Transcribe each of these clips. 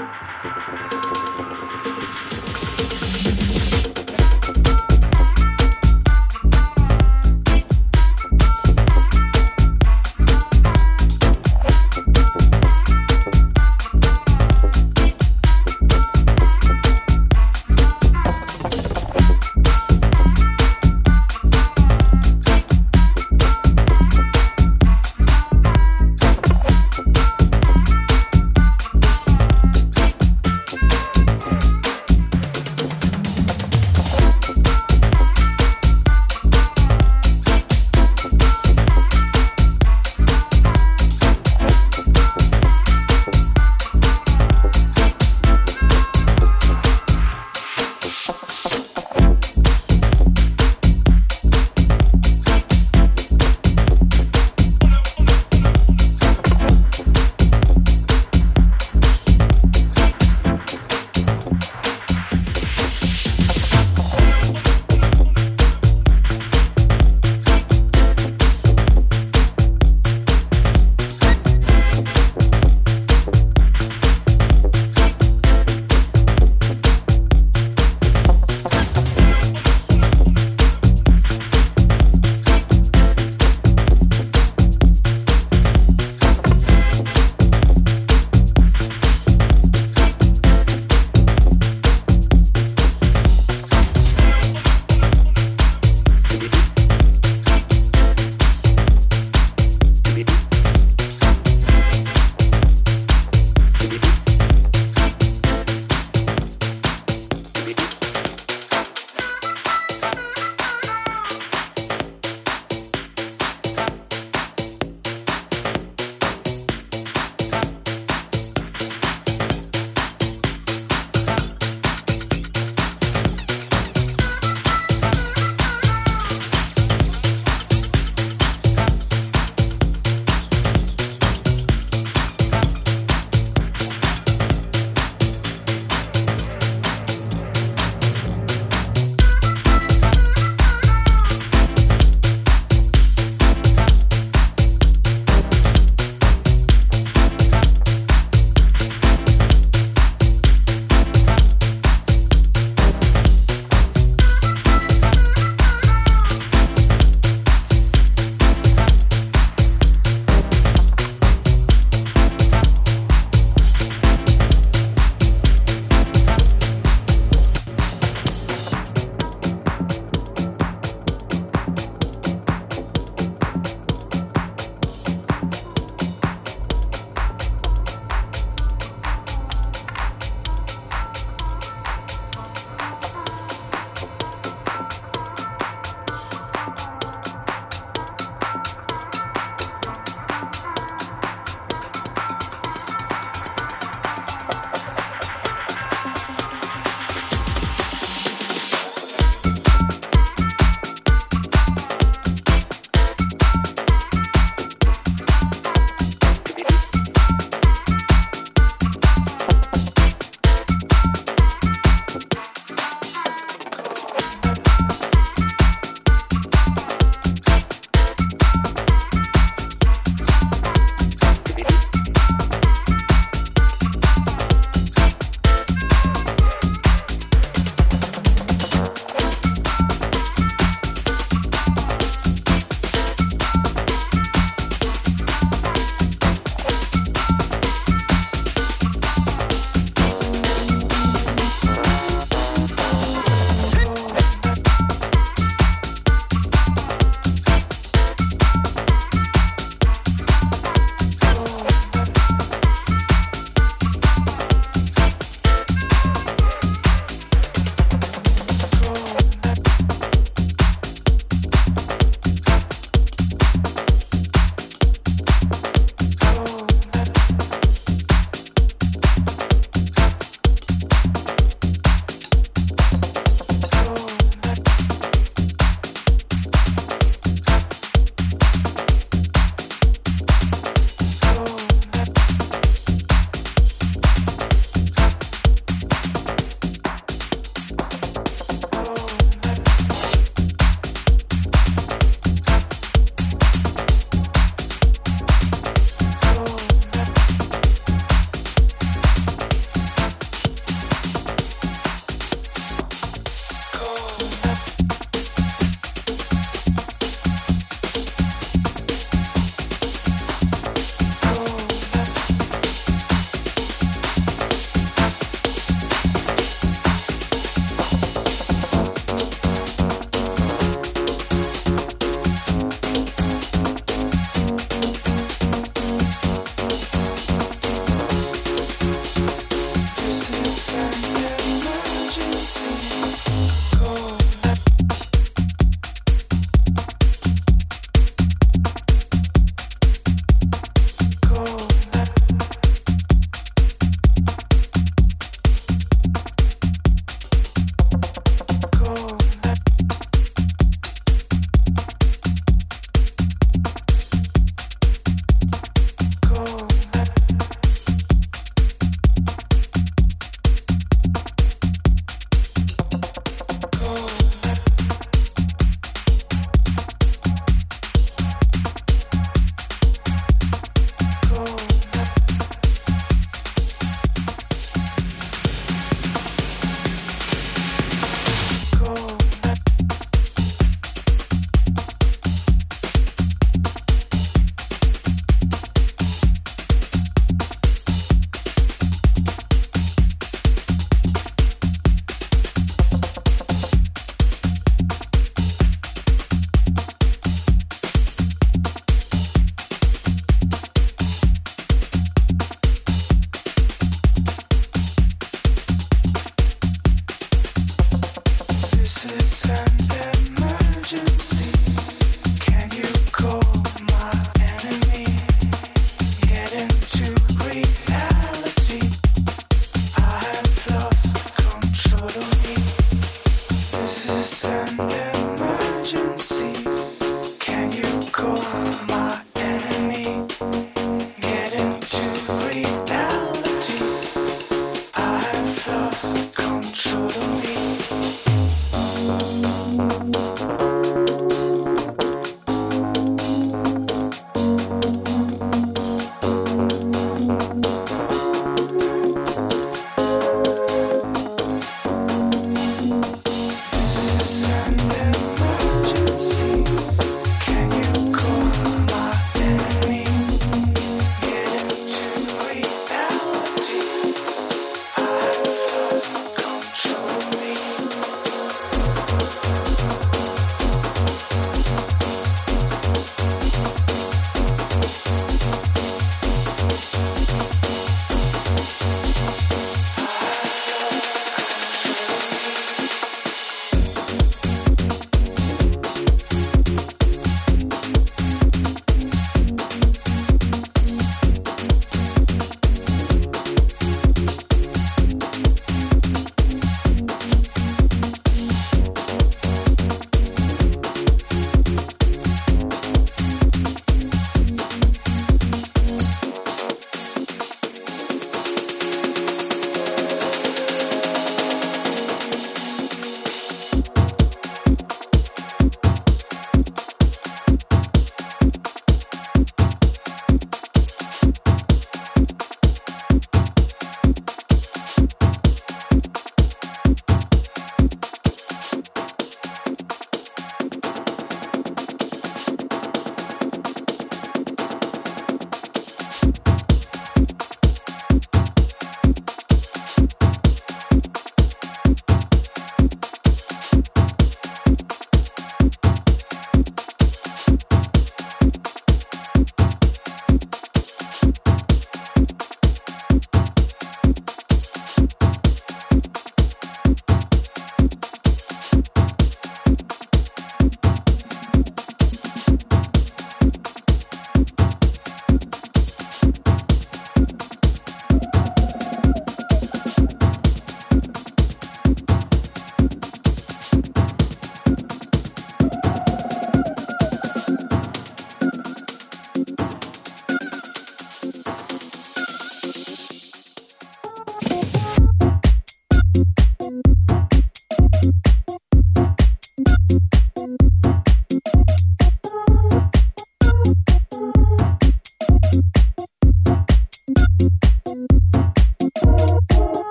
フフフフ。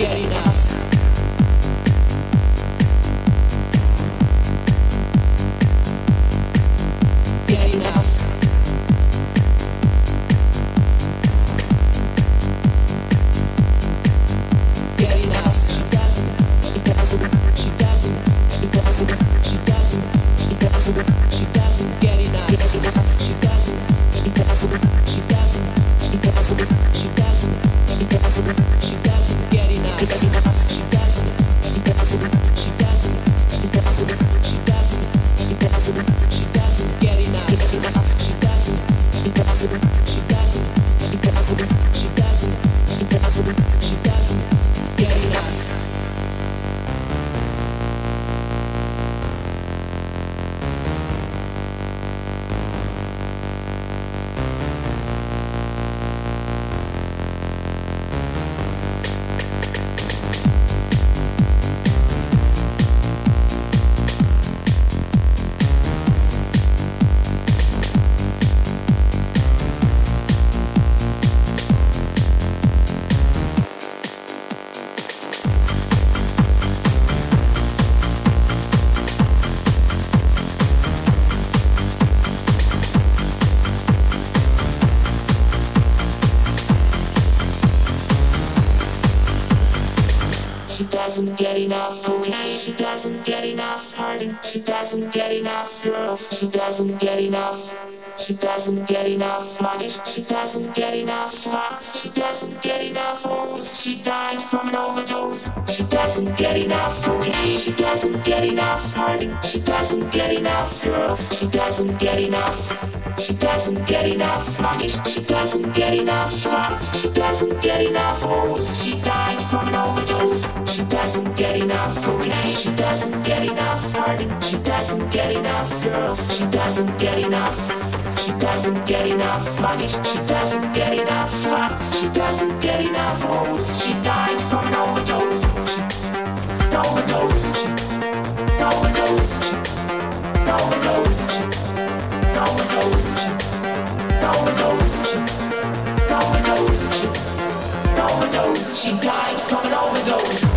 Doesn't get enough, okay? She doesn't get enough hurting. She doesn't get enough girls. She doesn't get enough. She doesn't get enough money. She doesn't get enough slots. She doesn't get enough hoes. She died from an overdose. She doesn't get enough, okay? She doesn't get enough hurting. She doesn't get enough girls. She doesn't get enough. She doesn't get enough money. She doesn't get enough slots. She doesn't get enough hoes. She died from an overdose. She doesn't get enough okay. She doesn't get enough pardon. She doesn't get enough girls. She doesn't get enough. She doesn't get enough money. She doesn't get enough slots. She doesn't get enough hoes. She died from an overdose. She Overdose. She Overdose. She Overdose. She Overdose. She Overdose. She Overdose. Overdose. She died from an overdose.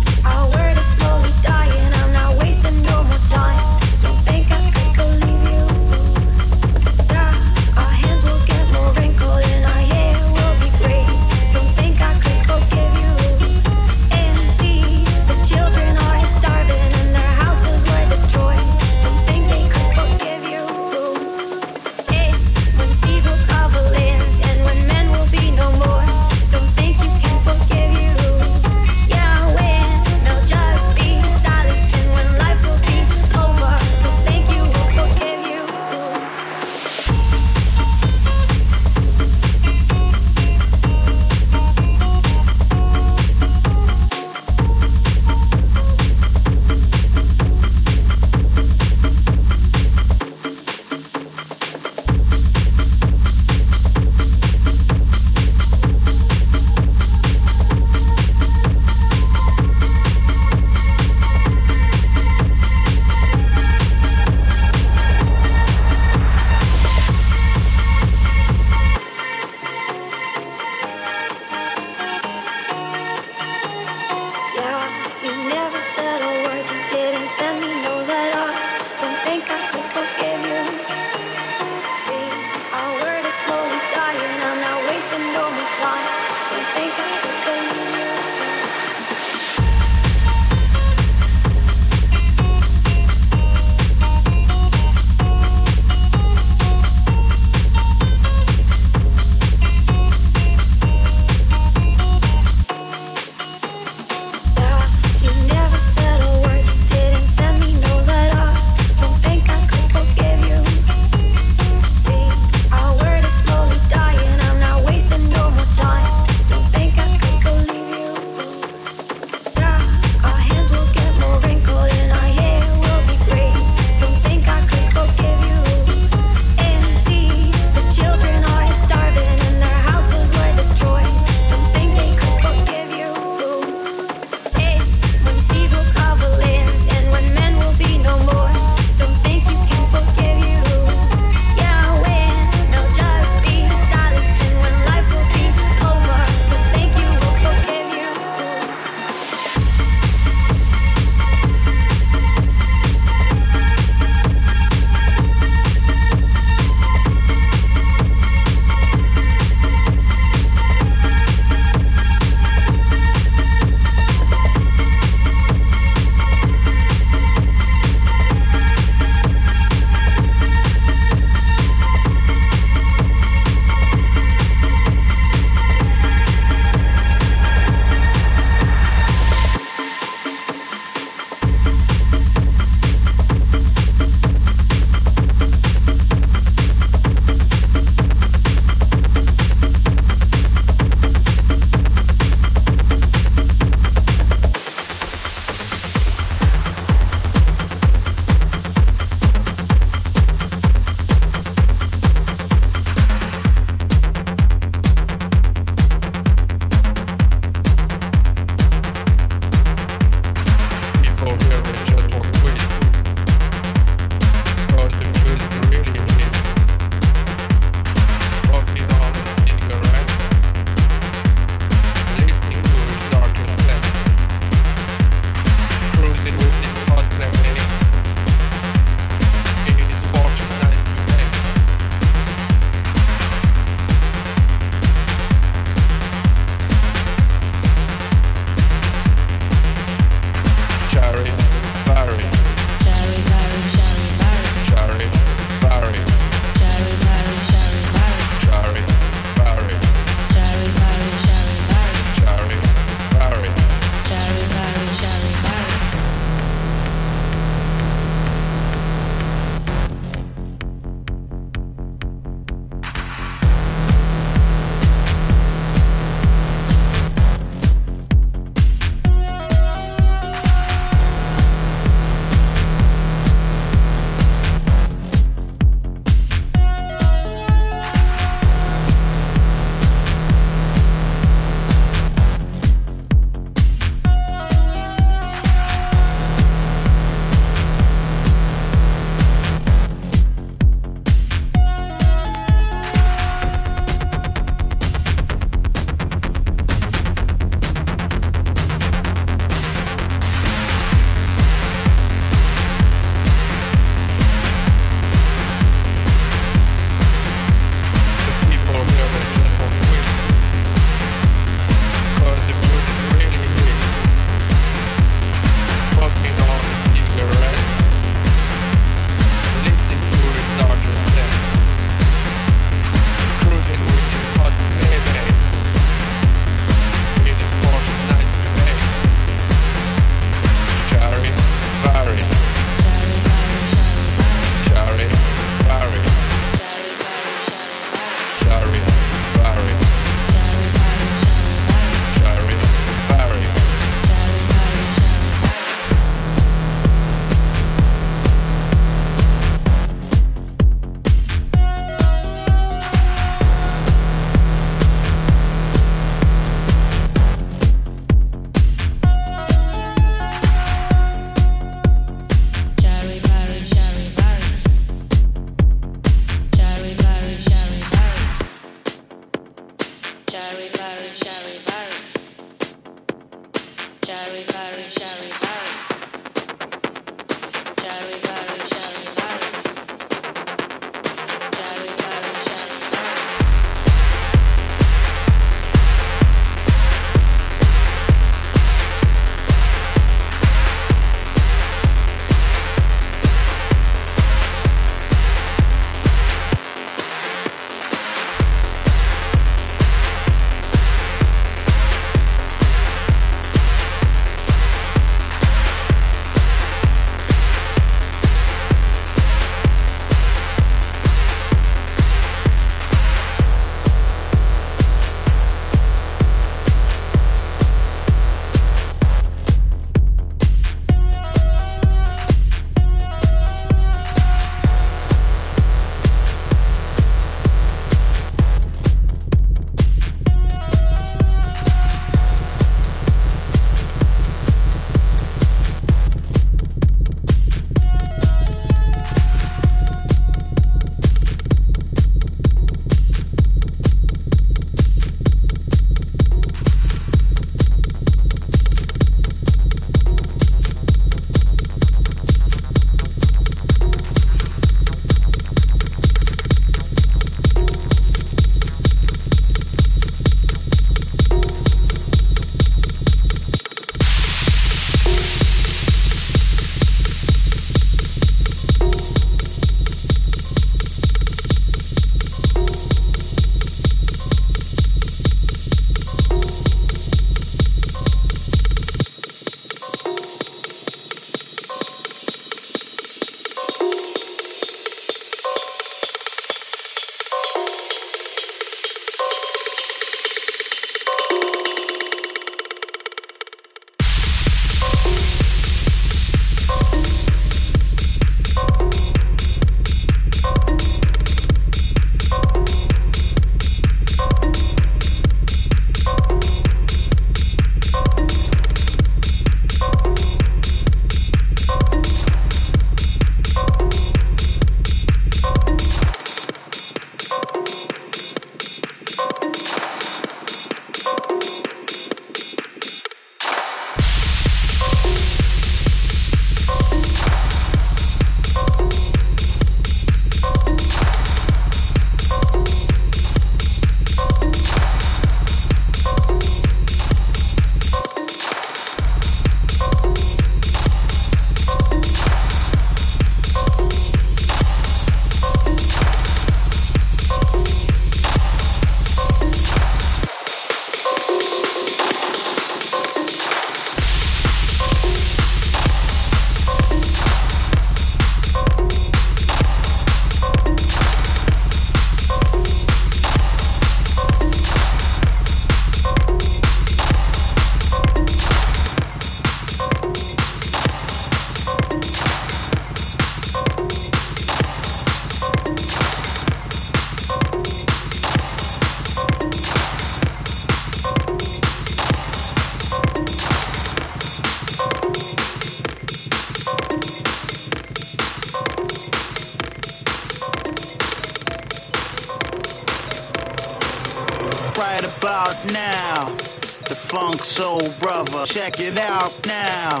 Check it out now.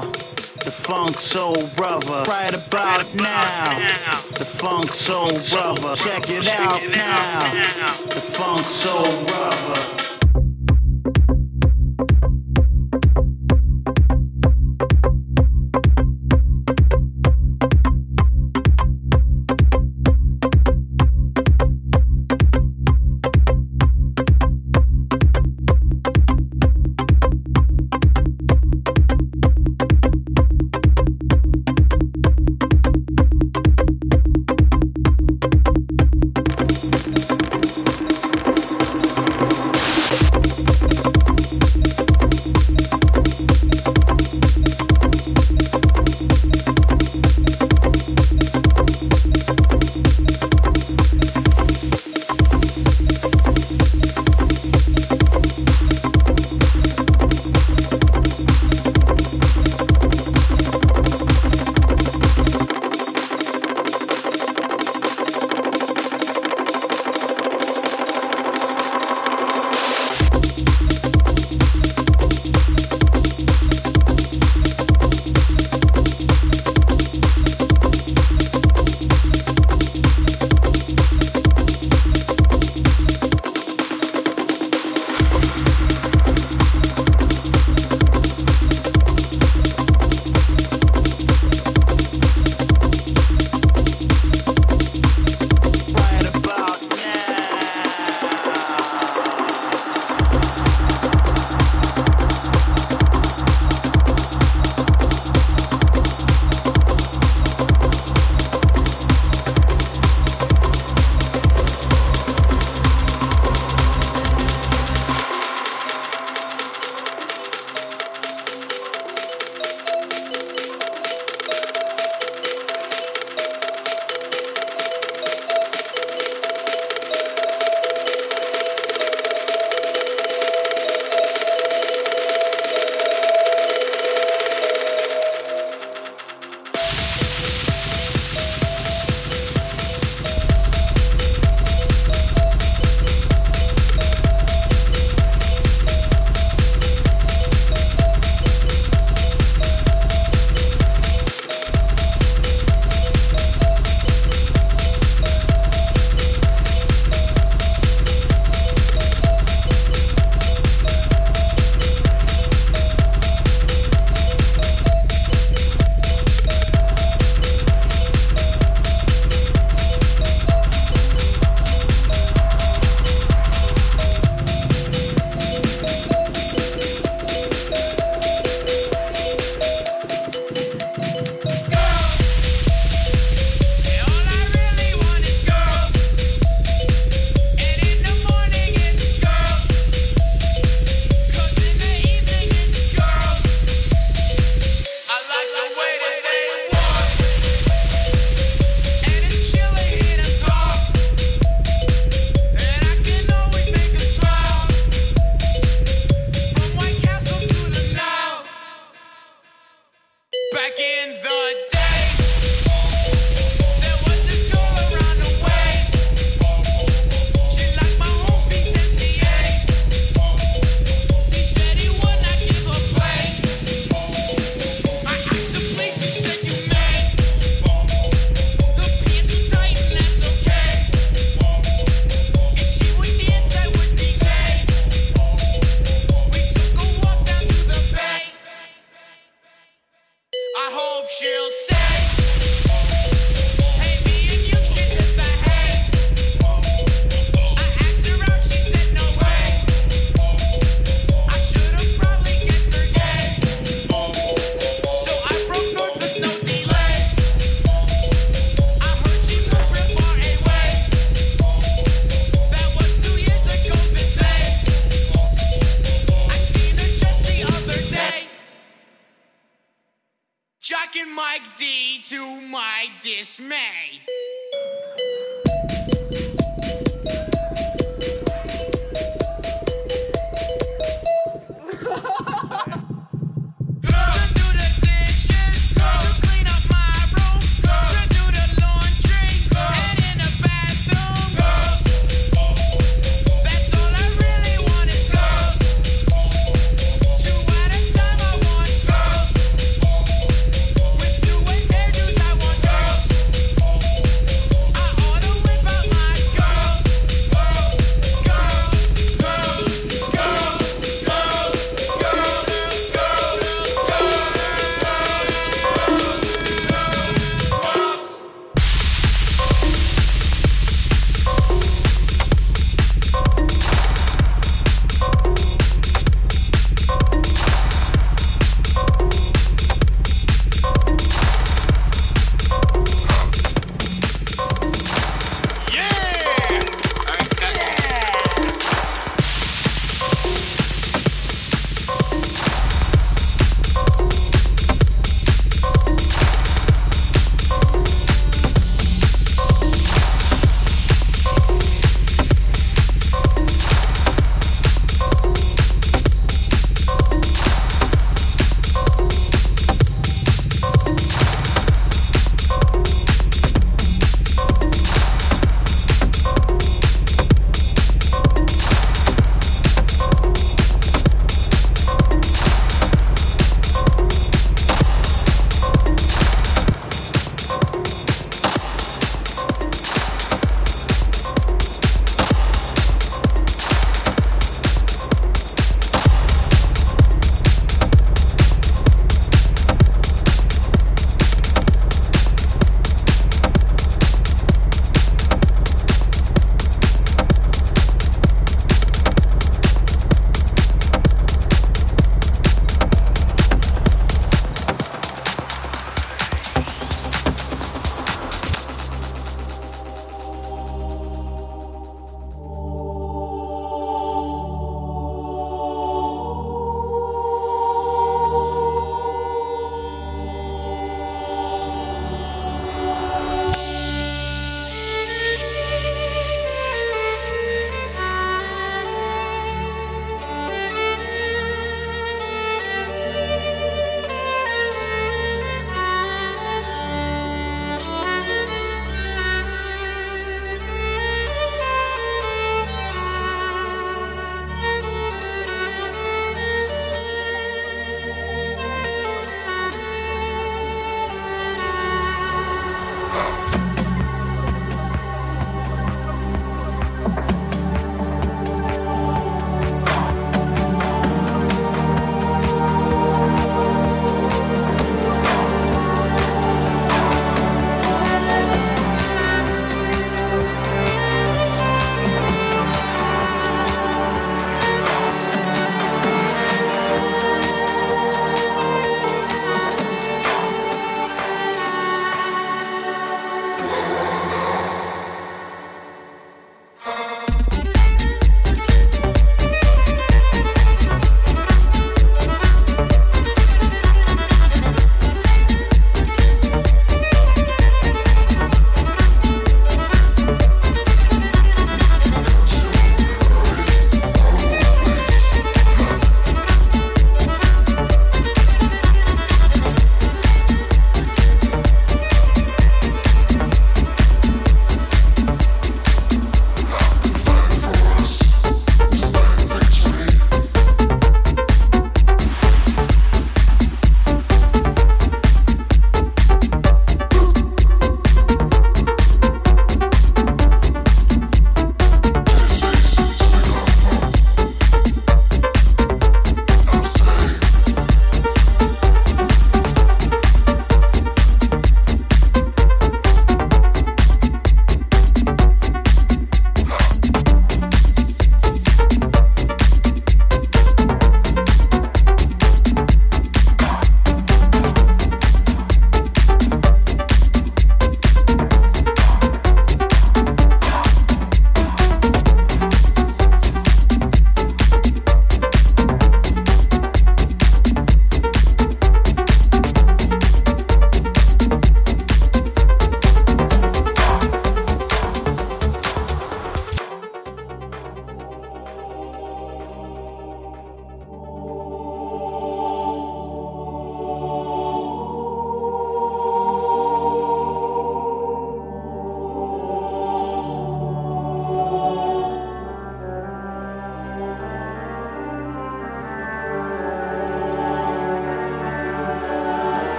The Funk Soul Brother, right about now. The Funk Soul Brother, check it out now. The Funk Soul Brother.